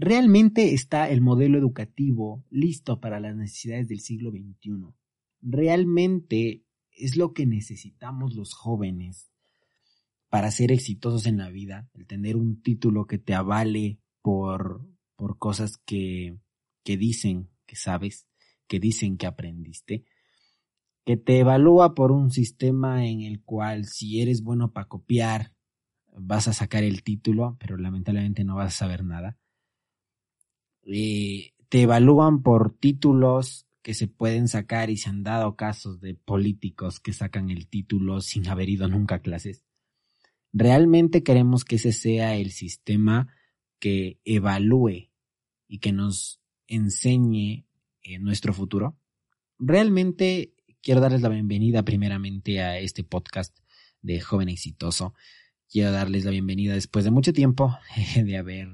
¿Realmente está el modelo educativo listo para las necesidades del siglo XXI? ¿Realmente es lo que necesitamos los jóvenes para ser exitosos en la vida? El tener un título que te avale por, por cosas que, que dicen que sabes, que dicen que aprendiste, que te evalúa por un sistema en el cual si eres bueno para copiar, vas a sacar el título, pero lamentablemente no vas a saber nada. Eh, te evalúan por títulos que se pueden sacar y se han dado casos de políticos que sacan el título sin haber ido nunca a clases. ¿Realmente queremos que ese sea el sistema que evalúe y que nos enseñe en nuestro futuro? Realmente quiero darles la bienvenida primeramente a este podcast de Joven Exitoso quiero darles la bienvenida después de mucho tiempo de haber,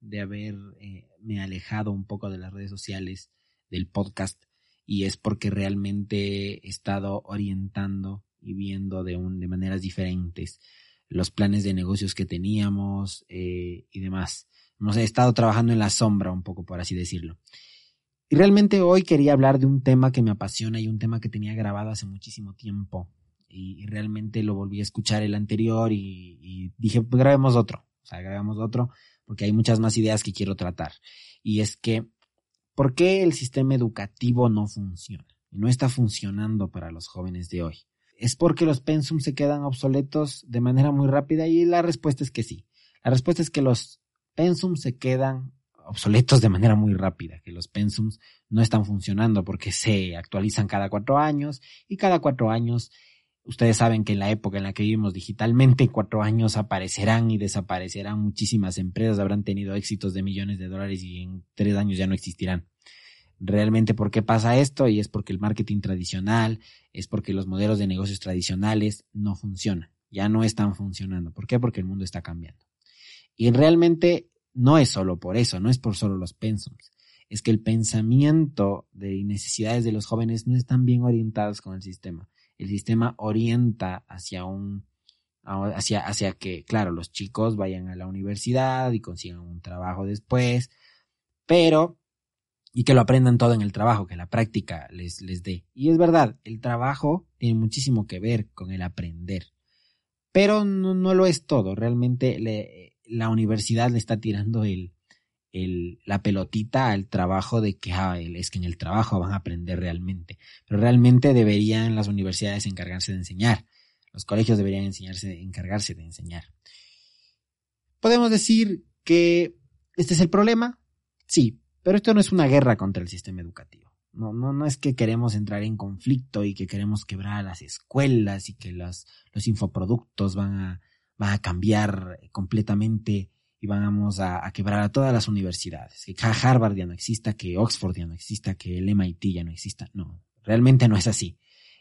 de haber eh, alejado un poco de las redes sociales, del podcast, y es porque realmente he estado orientando y viendo de, un, de maneras diferentes los planes de negocios que teníamos eh, y demás. Hemos estado trabajando en la sombra un poco, por así decirlo. Y realmente hoy quería hablar de un tema que me apasiona y un tema que tenía grabado hace muchísimo tiempo y, realmente lo volví a escuchar el anterior y, dije, pues grabemos otro, o sea, grabemos otro porque hay muchas más ideas que quiero tratar. Y es que, ¿por qué el sistema educativo no funciona? No está funcionando para los jóvenes de hoy. ¿Es porque los pensums se quedan obsoletos de manera muy rápida? Y la respuesta es que sí. La respuesta es que los pensums se quedan obsoletos de manera muy rápida, que los pensums no están funcionando porque se actualizan cada cuatro años y cada cuatro años Ustedes saben que en la época en la que vivimos digitalmente, en cuatro años aparecerán y desaparecerán muchísimas empresas, habrán tenido éxitos de millones de dólares y en tres años ya no existirán. Realmente, ¿por qué pasa esto? Y es porque el marketing tradicional, es porque los modelos de negocios tradicionales no funcionan, ya no están funcionando. ¿Por qué? Porque el mundo está cambiando. Y realmente no es solo por eso, no es por solo los pensums es que el pensamiento de necesidades de los jóvenes no están bien orientados con el sistema el sistema orienta hacia un hacia, hacia que, claro, los chicos vayan a la universidad y consigan un trabajo después, pero, y que lo aprendan todo en el trabajo, que la práctica les, les dé. Y es verdad, el trabajo tiene muchísimo que ver con el aprender, pero no, no lo es todo, realmente le, la universidad le está tirando el, la pelotita al trabajo de que ah, es que en el trabajo van a aprender realmente. Pero realmente deberían las universidades encargarse de enseñar. Los colegios deberían enseñarse, encargarse de enseñar. Podemos decir que este es el problema. Sí, pero esto no es una guerra contra el sistema educativo. No, no, no es que queremos entrar en conflicto y que queremos quebrar a las escuelas y que los, los infoproductos van a, van a cambiar completamente y vamos a, quebrar a todas las universidades. Que Harvard ya no exista, que Oxford ya no exista, que el MIT ya no exista. No, realmente no es así.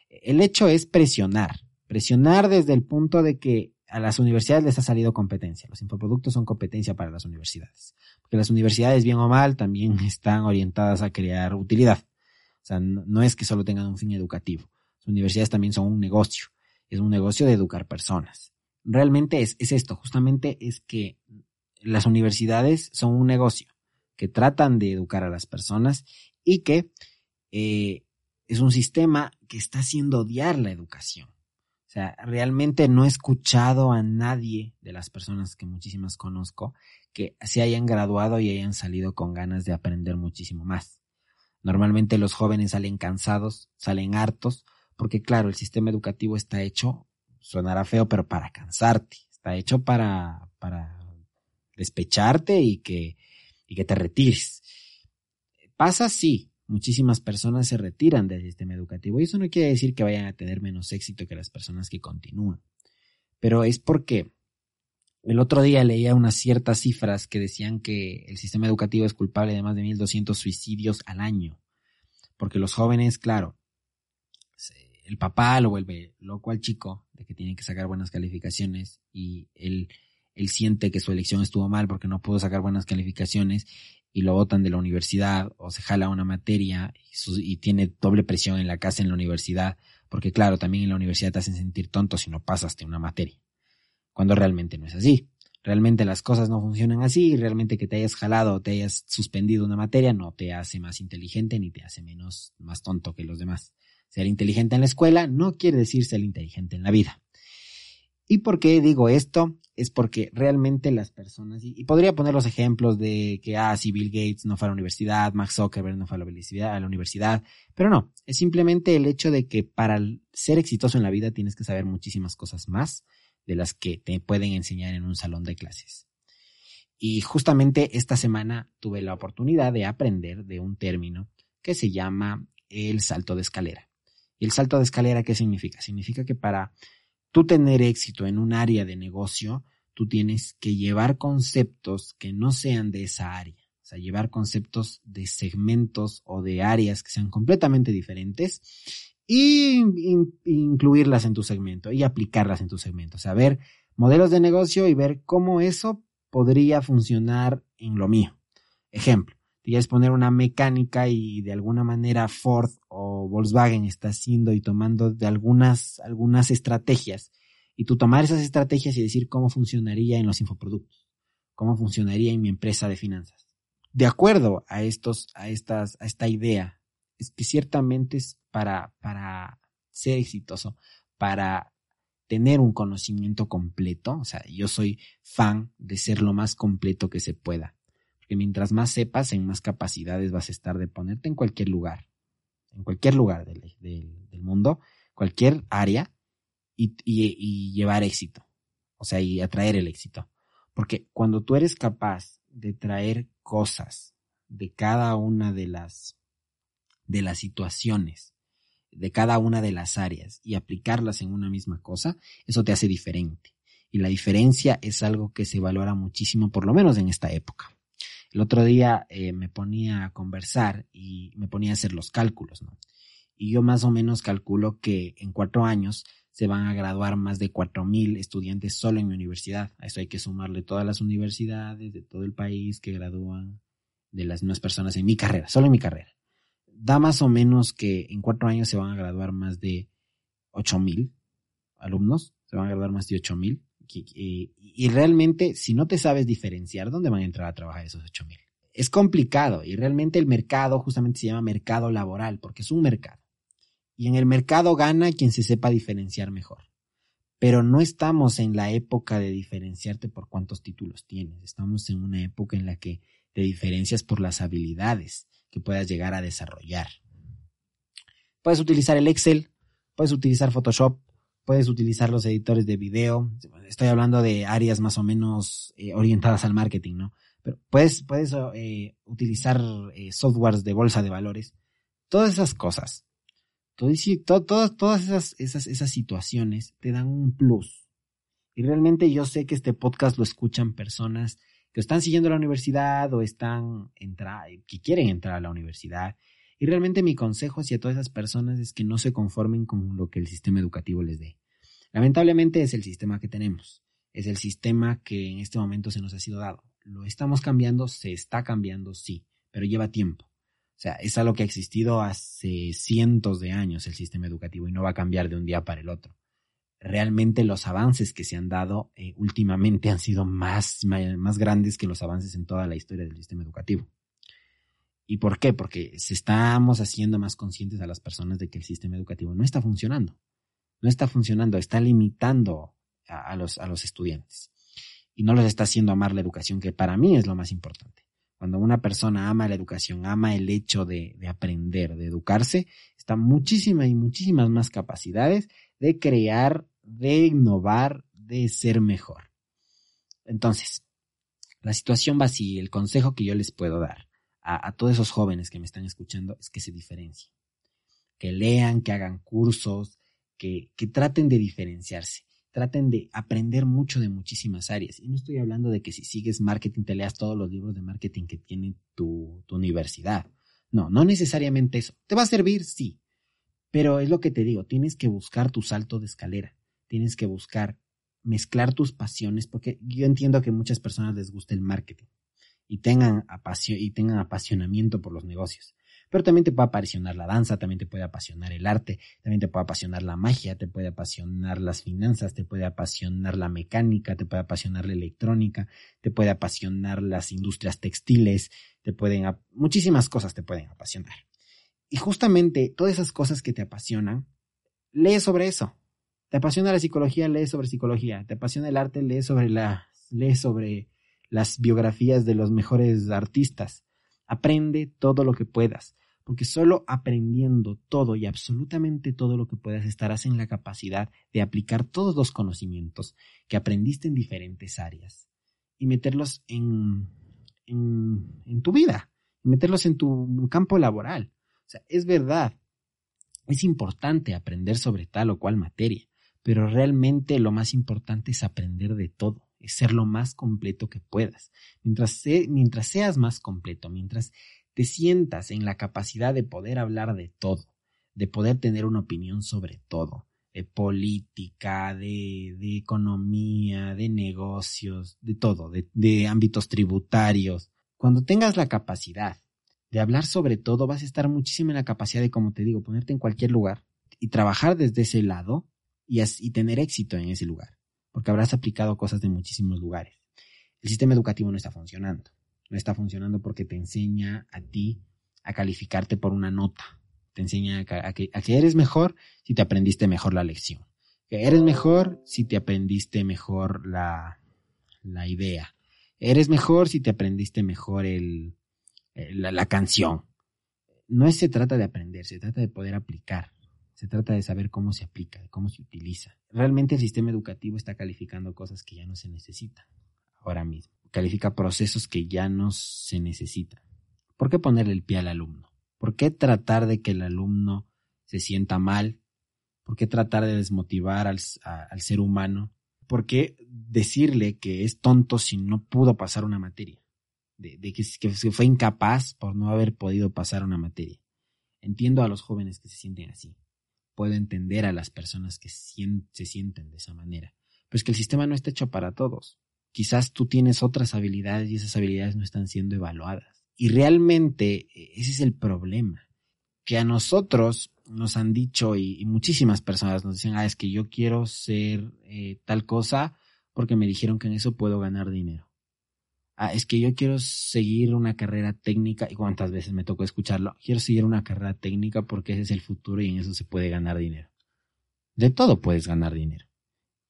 El hecho es presionar. Presionar desde el punto de que a las universidades les ha salido competencia. Los infoproductos son competencia para las universidades. Porque las universidades, bien o mal, también están orientadas a crear utilidad. O sea, no, es que solo tengan un fin educativo. Las universidades también son un negocio. Es un negocio de educar personas. Realmente es, es esto, justamente es que las universidades son un negocio que tratan de educar a las personas y que eh, es un sistema que está haciendo odiar la educación. O sea, realmente no he escuchado a nadie de las personas que muchísimas conozco que se hayan graduado y hayan salido con ganas de aprender muchísimo más. Normalmente los jóvenes salen cansados, salen hartos, porque claro, el sistema educativo está hecho, sonará feo, pero para cansarte, está hecho para, para despecharte y que, y que te retires. Pasa sí, muchísimas personas se retiran del sistema educativo y eso no quiere decir que vayan a tener menos éxito que las personas que continúan, pero es porque el otro día leía unas ciertas cifras que decían que el sistema educativo es culpable de más de 1.200 suicidios al año, porque los jóvenes, claro, el papá lo vuelve loco al chico de que tiene que sacar buenas calificaciones y el él siente que su elección estuvo mal porque no pudo sacar buenas calificaciones y lo botan de la universidad o se jala una materia y, tiene doble presión en la casa en la universidad, porque claro, también en la universidad te hacen sentir tonto si no pasaste una materia, cuando realmente no es así. realmente las cosas no funcionan así y realmente que te hayas jalado o te hayas suspendido una materia no te hace más inteligente ni te hace menos más tonto que los demás. Ser inteligente en la escuela no quiere decir ser inteligente en la vida. ¿Y por qué digo esto? Es porque realmente las personas, y, podría poner los ejemplos de que, ah, si Bill Gates no fue a la universidad, Max Zuckerberg no fue a la universidad, a la universidad, pero no, es simplemente el hecho de que para ser exitoso en la vida tienes que saber muchísimas cosas más de las que te pueden enseñar en un salón de clases. Y justamente esta semana tuve la oportunidad de aprender de un término que se llama el salto de escalera. ¿Y el salto de escalera qué significa? Significa que para tú tener éxito en un área de negocio, tú tienes que llevar conceptos que no sean de esa área. O sea, llevar conceptos de segmentos o de áreas que sean completamente diferentes y incluirlas en tu segmento y aplicarlas en tu segmento. O sea, ver modelos de negocio y ver cómo eso podría funcionar en lo mío. Ejemplo, quieres poner una mecánica y de alguna manera Ford o Volkswagen está haciendo y tomando de algunas, algunas estrategias y tú tomar esas estrategias y decir cómo funcionaría en los infoproductos, cómo funcionaría en mi empresa de finanzas. De acuerdo a estos, a estas, a esta idea, es que ciertamente es para, para ser exitoso, para tener un conocimiento completo, o sea, yo soy fan de ser lo más completo que se pueda que mientras más sepas, en más capacidades vas a estar de ponerte en cualquier lugar, en cualquier lugar del, mundo, cualquier área, y, y, llevar éxito, o sea, y atraer el éxito. Porque cuando tú eres capaz de traer cosas de cada una de las, de las situaciones, de cada una de las áreas y aplicarlas en una misma cosa, eso te hace diferente. Y la diferencia es algo que se valora muchísimo, por lo menos en esta época. El otro día eh, me ponía a conversar y me ponía a hacer los cálculos, ¿no? Y yo más o menos calculo que en cuatro años se van a graduar más de cuatro mil estudiantes solo en mi universidad. A eso hay que sumarle todas las universidades de todo el país que gradúan de las mismas personas en mi carrera, solo en mi carrera. Da más o menos que en cuatro años se van a graduar más de ocho mil alumnos, se van a graduar más de mil y, realmente, si no te sabes diferenciar, ¿dónde van a entrar a trabajar esos 8000? Es complicado y realmente el mercado justamente se llama mercado laboral porque es un mercado. Y en el mercado gana quien se sepa diferenciar mejor. Pero no estamos en la época de diferenciarte por cuántos títulos tienes. Estamos en una época en la que te diferencias por las habilidades que puedas llegar a desarrollar. Puedes utilizar el Excel, puedes utilizar Photoshop, puedes utilizar los editores de video. Estoy hablando de áreas más o menos eh, orientadas al marketing, ¿no? Pero puedes, puedes eh, utilizar eh, softwares de bolsa de valores. Todas esas cosas. todas, todas esas, esas, esas situaciones te dan un plus. Y realmente yo sé que este podcast lo escuchan personas que están siguiendo la universidad o están entrar, que quieren entrar a la universidad y realmente mi consejo hacia todas esas personas es que no se conformen con lo que el sistema educativo les dé. Lamentablemente es el sistema que tenemos, es el sistema que en este momento se nos ha sido dado. Lo estamos cambiando, se está cambiando, sí, pero lleva tiempo. O sea, es algo que ha existido hace cientos de años el sistema educativo y no va a cambiar de un día para el otro. Realmente los avances que se han dado eh, últimamente han sido más, más grandes que los avances en toda la historia del sistema educativo. ¿Y por qué? Porque se estamos haciendo más conscientes a las personas de que el sistema educativo no está funcionando. No está funcionando, está limitando a, los, a los estudiantes. Y no los está haciendo amar la educación, que para mí es lo más importante. Cuando una persona ama la educación, ama el hecho de, de aprender, de educarse, está muchísimas y muchísimas más capacidades de crear, de innovar, de ser mejor. Entonces, la situación va así. El consejo que yo les puedo dar a, todos esos jóvenes que me están escuchando es que se diferencien, que lean, que hagan cursos, que, que traten de diferenciarse, traten de aprender mucho de muchísimas áreas. Y no estoy hablando de que si sigues marketing te leas todos los libros de marketing que tiene tu, tu universidad. No, no necesariamente eso. ¿Te va a servir? Sí. Pero es lo que te digo, tienes que buscar tu salto de escalera, tienes que buscar mezclar tus pasiones, porque yo entiendo que a muchas personas les gusta el marketing, y tengan, y tengan apasionamiento por los negocios. Pero también te puede apasionar la danza, también te puede apasionar el arte, también te puede apasionar la magia, te puede apasionar las finanzas, te puede apasionar la mecánica, te puede apasionar la electrónica, te puede apasionar las industrias textiles, te pueden, muchísimas cosas te pueden apasionar. Y justamente todas esas cosas que te apasionan, lee sobre eso. Te apasiona la psicología, lee sobre psicología. Te apasiona el arte, lee sobre la, lee sobre las biografías de los mejores artistas. Aprende todo lo que puedas, porque solo aprendiendo todo y absolutamente todo lo que puedas estarás en la capacidad de aplicar todos los conocimientos que aprendiste en diferentes áreas y meterlos en, en, tu vida, meterlos en tu campo laboral. O sea, es verdad, es importante aprender sobre tal o cual materia, pero realmente lo más importante es aprender de todo es ser lo más completo que puedas. Mientras, mientras seas más completo, mientras te sientas en la capacidad de poder hablar de todo, de poder tener una opinión sobre todo, de política, de, de economía, de negocios, de todo, de, ámbitos tributarios. Cuando tengas la capacidad de hablar sobre todo, vas a estar muchísimo en la capacidad de, como te digo, ponerte en cualquier lugar y trabajar desde ese lado y tener éxito en ese lugar porque habrás aplicado cosas de muchísimos lugares. El sistema educativo no está funcionando. No está funcionando porque te enseña a ti a calificarte por una nota. Te enseña a que, eres mejor si te aprendiste mejor la lección. Que eres mejor si te aprendiste mejor la, idea. Eres mejor si te aprendiste mejor la, la canción. No se trata de aprender, se trata de poder aplicar. Se trata de saber cómo se aplica, de cómo se utiliza. Realmente el sistema educativo está calificando cosas que ya no se necesitan ahora mismo. Califica procesos que ya no se necesitan. ¿Por qué ponerle el pie al alumno? ¿Por qué tratar de que el alumno se sienta mal? ¿Por qué tratar de desmotivar al, ser humano? ¿Por qué decirle que es tonto si no pudo pasar una materia? De, que, que fue incapaz por no haber podido pasar una materia. Entiendo a los jóvenes que se sienten así puedo entender a las personas que se sienten de esa manera. Pero es que el sistema no está hecho para todos. Quizás tú tienes otras habilidades y esas habilidades no están siendo evaluadas. Y realmente e, ese es el problema. Que a nosotros nos han dicho y, muchísimas personas nos dicen, ah, es que yo quiero ser eh, tal cosa porque me dijeron que en eso puedo ganar dinero ah, es que yo quiero seguir una carrera técnica, y cuántas veces me tocó escucharlo, quiero seguir una carrera técnica porque ese es el futuro y en eso se puede ganar dinero. De todo puedes ganar dinero.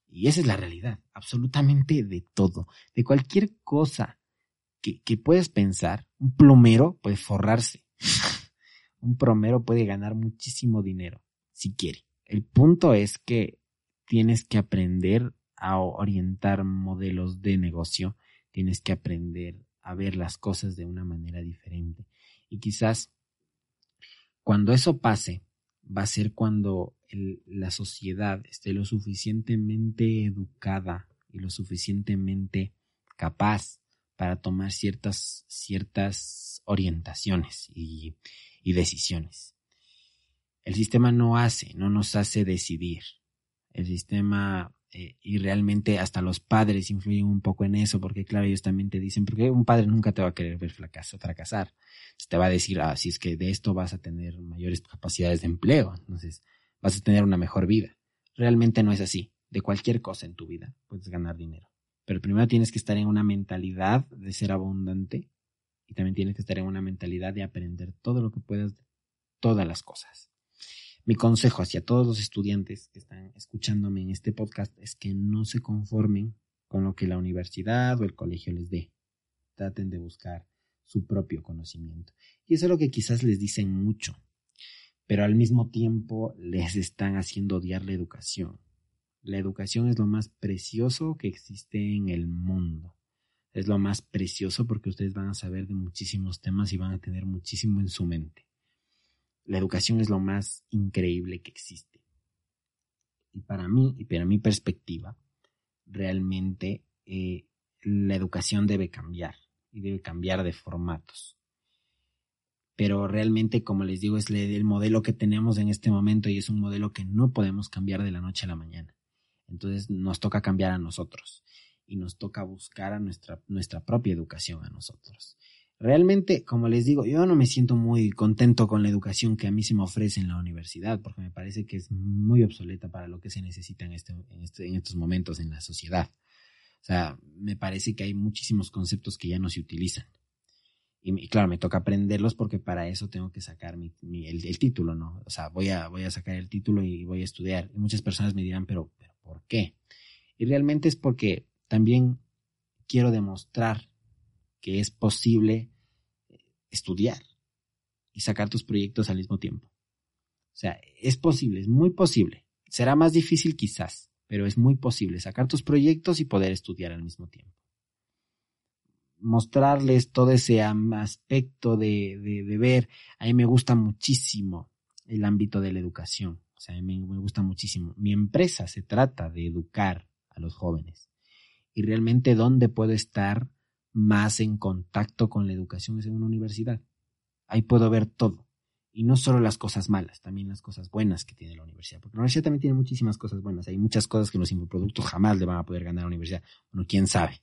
Y esa es la realidad, absolutamente de todo, de cualquier cosa que, que puedes pensar, un plomero puede forrarse, un plomero puede ganar muchísimo dinero, si quiere. El punto es que tienes que aprender a orientar modelos de negocio tienes que aprender a ver las cosas de una manera diferente. Y quizás cuando eso pase, va a ser cuando la sociedad esté lo suficientemente educada y lo suficientemente capaz para tomar ciertas, ciertas orientaciones y, y decisiones. El sistema no hace, no nos hace decidir. El sistema eh, y realmente hasta los padres influyen un poco en eso, porque claro, ellos también te dicen, porque un padre nunca te va a querer ver fracasar. te va a decir, ah, si es que de esto vas a tener mayores capacidades de empleo, entonces vas a tener una mejor vida. Realmente no es así. De cualquier cosa en tu vida puedes ganar dinero. Pero primero tienes que estar en una mentalidad de ser abundante y también tienes que estar en una mentalidad de aprender todo lo que puedas todas las cosas. Mi consejo hacia todos los estudiantes que están escuchándome en este podcast es que no se conformen con lo que la universidad o el colegio les dé. Traten de buscar su propio conocimiento. Y eso es lo que quizás les dicen mucho, pero al mismo tiempo les están haciendo odiar la educación. La educación es lo más precioso que existe en el mundo. Es lo más precioso porque ustedes van a saber de muchísimos temas y van a tener muchísimo en su mente. La educación es lo más increíble que existe. Y para mí, y para mi perspectiva, realmente eh, la educación debe cambiar y debe cambiar de formatos. Pero realmente, como les digo, es el modelo que tenemos en este momento y es un modelo que no podemos cambiar de la noche a la mañana. Entonces nos toca cambiar a nosotros y nos toca buscar a nuestra, nuestra propia educación a nosotros. Realmente, como les digo, yo no me siento muy contento con la educación que a mí se me ofrece en la universidad, porque me parece que es muy obsoleta para lo que se necesita en, este, este, estos momentos en la sociedad. O sea, me parece que hay muchísimos conceptos que ya no se utilizan. Y, claro, me toca aprenderlos porque para eso tengo que sacar el, título, ¿no? O sea, voy a, sacar el título y voy a estudiar. Y muchas personas me dirán, pero ¿por qué? Y realmente es porque también quiero demostrar que es posible eh, estudiar y sacar tus proyectos al mismo tiempo. O sea, es posible, es muy posible. Será más difícil quizás, pero es muy posible sacar tus proyectos y poder estudiar al mismo tiempo. Mostrarles todo ese aspecto de, de, ver, a mí me gusta muchísimo el ámbito de la educación. O sea, a mí me gusta muchísimo. Mi empresa se trata de educar a los jóvenes. Y realmente, ¿dónde puedo estar más en contacto con la educación es en una universidad. Ahí puedo ver todo. Y no solo las cosas malas, también las cosas buenas que tiene la universidad. Porque la universidad también tiene muchísimas cosas buenas. Hay muchas cosas que los infoproductos jamás le van a poder ganar a la universidad. Bueno, quién sabe.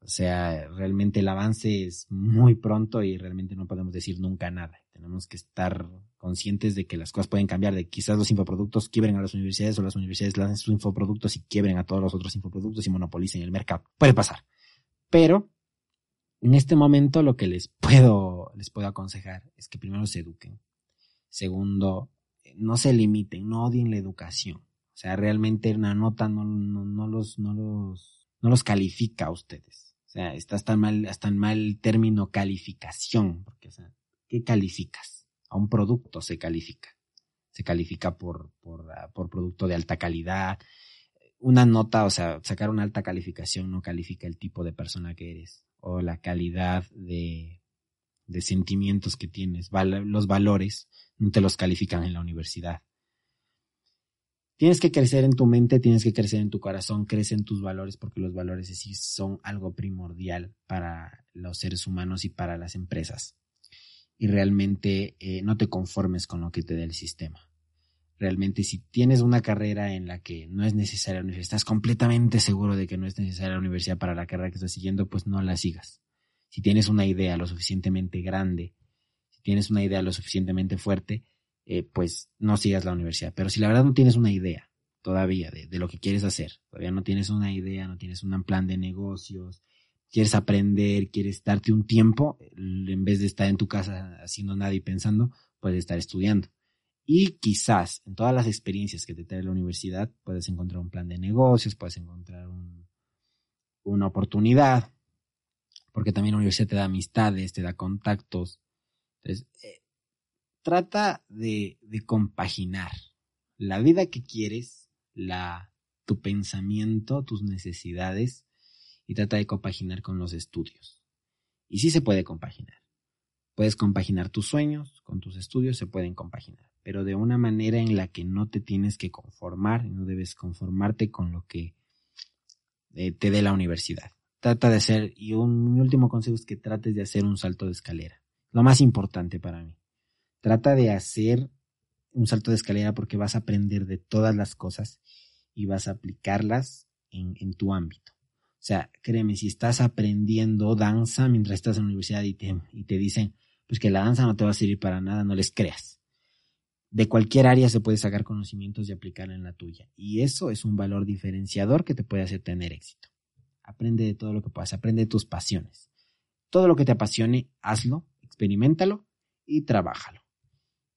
O sea, realmente el avance es muy pronto y realmente no podemos decir nunca nada. Tenemos que estar conscientes de que las cosas pueden cambiar, de quizás los infoproductos quiebren a las universidades o las universidades lancen sus infoproductos y quiebren a todos los otros infoproductos y monopolicen el mercado. Puede pasar. Pero en este momento lo que les puedo, les puedo aconsejar es que primero se eduquen. Segundo, no se limiten, no odien la educación. O sea, realmente una nota no, no, los, no, los, no los califica a ustedes. O sea, está hasta mal, hasta en mal término calificación, porque, o sea, ¿qué calificas? A un producto se califica. Se califica por, por, por producto de alta calidad. Una nota, o sea, sacar una alta calificación no califica el tipo de persona que eres o la calidad de, de sentimientos que tienes, los valores, no te los califican en la universidad. Tienes que crecer en tu mente, tienes que crecer en tu corazón, crece en tus valores porque los valores sí son algo primordial para los seres humanos y para las empresas. Y realmente eh, no te conformes con lo que te dé el sistema. Realmente si tienes una carrera en la que no es necesaria la universidad, estás completamente seguro de que no es necesaria la universidad para la carrera que estás siguiendo, pues no la sigas. Si tienes una idea lo suficientemente grande, si tienes una idea lo suficientemente fuerte, eh, pues no sigas la universidad. Pero si la verdad no tienes una idea todavía de, de lo que quieres hacer, todavía no tienes una idea, no tienes un plan de negocios, quieres aprender, quieres darte un tiempo, en vez de estar en tu casa haciendo nada y pensando, puedes estar estudiando. Y quizás en todas las experiencias que te trae la universidad puedes encontrar un plan de negocios, puedes encontrar una oportunidad, porque también la universidad te da amistades, te da contactos. Entonces, eh, trata de, compaginar la vida que quieres, la, tu pensamiento, tus necesidades, y trata de compaginar con los estudios. Y sí se puede compaginar. Puedes compaginar tus sueños con tus estudios, se pueden compaginar, pero de una manera en la que no te tienes que conformar, no debes conformarte con lo que eh, te dé la universidad. Trata de hacer, y un, mi último consejo es que trates de hacer un salto de escalera. Lo más importante para mí. Trata de hacer un salto de escalera porque vas a aprender de todas las cosas y vas a aplicarlas en, tu ámbito. O sea, créeme, si estás aprendiendo danza mientras estás en la universidad y te, y te dicen, pues que la danza no te va a servir para nada, no les creas. De cualquier área se puede sacar conocimientos y aplicar en la tuya. Y eso es un valor diferenciador que te puede hacer tener éxito. Aprende de todo lo que puedas, aprende de tus pasiones. Todo lo que te apasione, hazlo, experimentalo y trabájalo.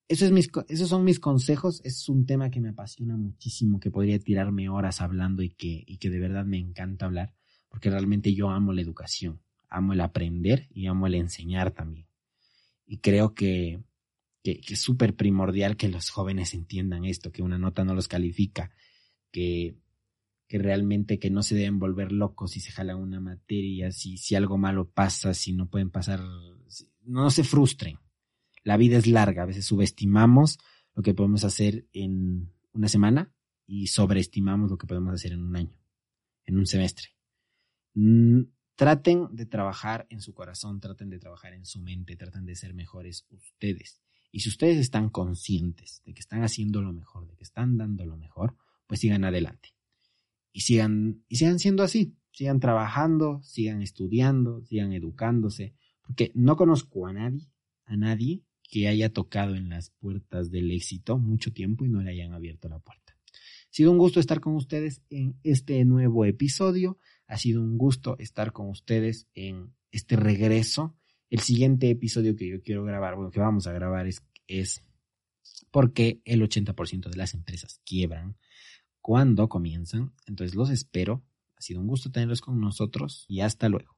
Esos son mis consejos. Es un tema que me apasiona muchísimo, que podría tirarme horas hablando y que, y que de verdad me encanta hablar, porque realmente yo amo la educación, amo el aprender y amo el enseñar también. Y creo que, que, es súper primordial que los jóvenes entiendan esto, que una nota no los califica, que, que realmente que no se deben volver locos si se jala una materia, si, si algo malo pasa, si no pueden pasar, no se frustren. La vida es larga, a veces subestimamos lo que podemos hacer en una semana y sobreestimamos lo que podemos hacer en un año, en un semestre. Mm, Traten de trabajar en su corazón, traten de trabajar en su mente, traten de ser mejores ustedes. Y si ustedes están conscientes de que están haciendo lo mejor, de que están dando lo mejor, pues sigan adelante. Y sigan, y sigan siendo así. Sigan trabajando, sigan estudiando, sigan educándose, Porque no conozco a nadie, a nadie que haya tocado en las puertas del éxito mucho tiempo y no le hayan abierto la puerta. Ha sido un gusto estar con ustedes en este nuevo episodio. Ha sido un gusto estar con ustedes en este regreso. El siguiente episodio que yo quiero grabar, bueno, que vamos a grabar es, es porque el 80% de las empresas quiebran cuando comienzan. Entonces los espero. Ha sido un gusto tenerlos con nosotros y hasta luego.